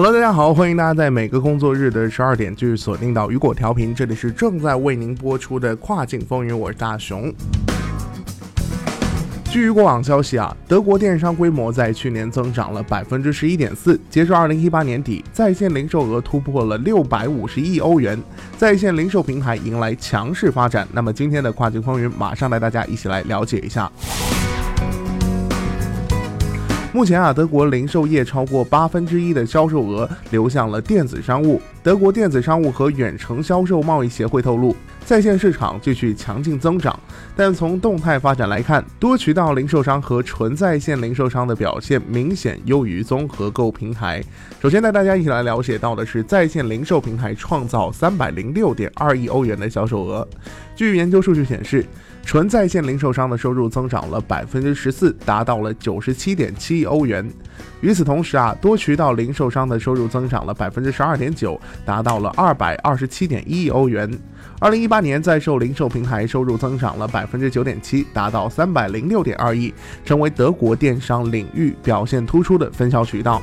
Hello，大家好，欢迎大家在每个工作日的十二点继续锁定到雨果调频，这里是正在为您播出的跨境风云，我是大熊。据过往消息啊，德国电商规模在去年增长了百分之十一点四，截至二零一八年底，在线零售额突破了六百五十亿欧元，在线零售平台迎来强势发展。那么今天的跨境风云，马上带大家一起来了解一下。目前啊，德国零售业超过八分之一的销售额流向了电子商务。德国电子商务和远程销售贸易协会透露，在线市场继续强劲增长。但从动态发展来看，多渠道零售商和纯在线零售商的表现明显优于综合购物平台。首先带大家一起来了解到的是，在线零售平台创造三百零六点二亿欧元的销售额。据研究数据显示，纯在线零售商的收入增长了百分之十四，达到了九十七点七亿欧元。与此同时啊，多渠道零售商的收入增长了百分之十二点九，达到了二百二十七点一亿欧元。二零一八年在售零售平台收入增长了百分之九点七，达到三百零六点二亿，成为德国电商领域表现突出的分销渠道。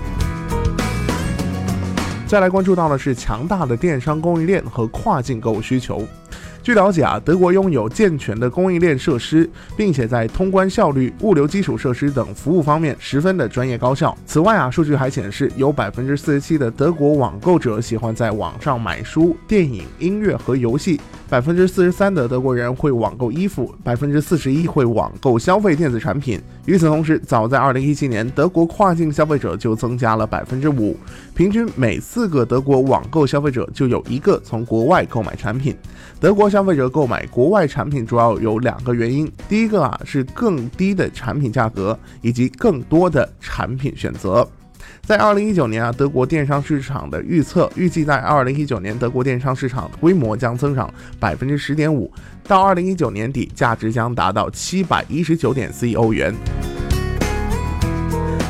再来关注到的是强大的电商供应链和跨境购物需求。据了解啊，德国拥有健全的供应链设施，并且在通关效率、物流基础设施等服务方面十分的专业高效。此外啊，数据还显示，有百分之四十七的德国网购者喜欢在网上买书、电影、音乐和游戏，百分之四十三的德国人会网购衣服，百分之四十一会网购消费电子产品。与此同时，早在二零一七年，德国跨境消费者就增加了百分之五，平均每四个德国网购消费者就有一个从国外购买产品。德国消费者购买国外产品主要有两个原因，第一个啊是更低的产品价格以及更多的产品选择。在二零一九年啊，德国电商市场的预测预计在二零一九年德国电商市场规模将增长百分之十点五，到二零一九年底价值将达到七百一十九点四亿欧元。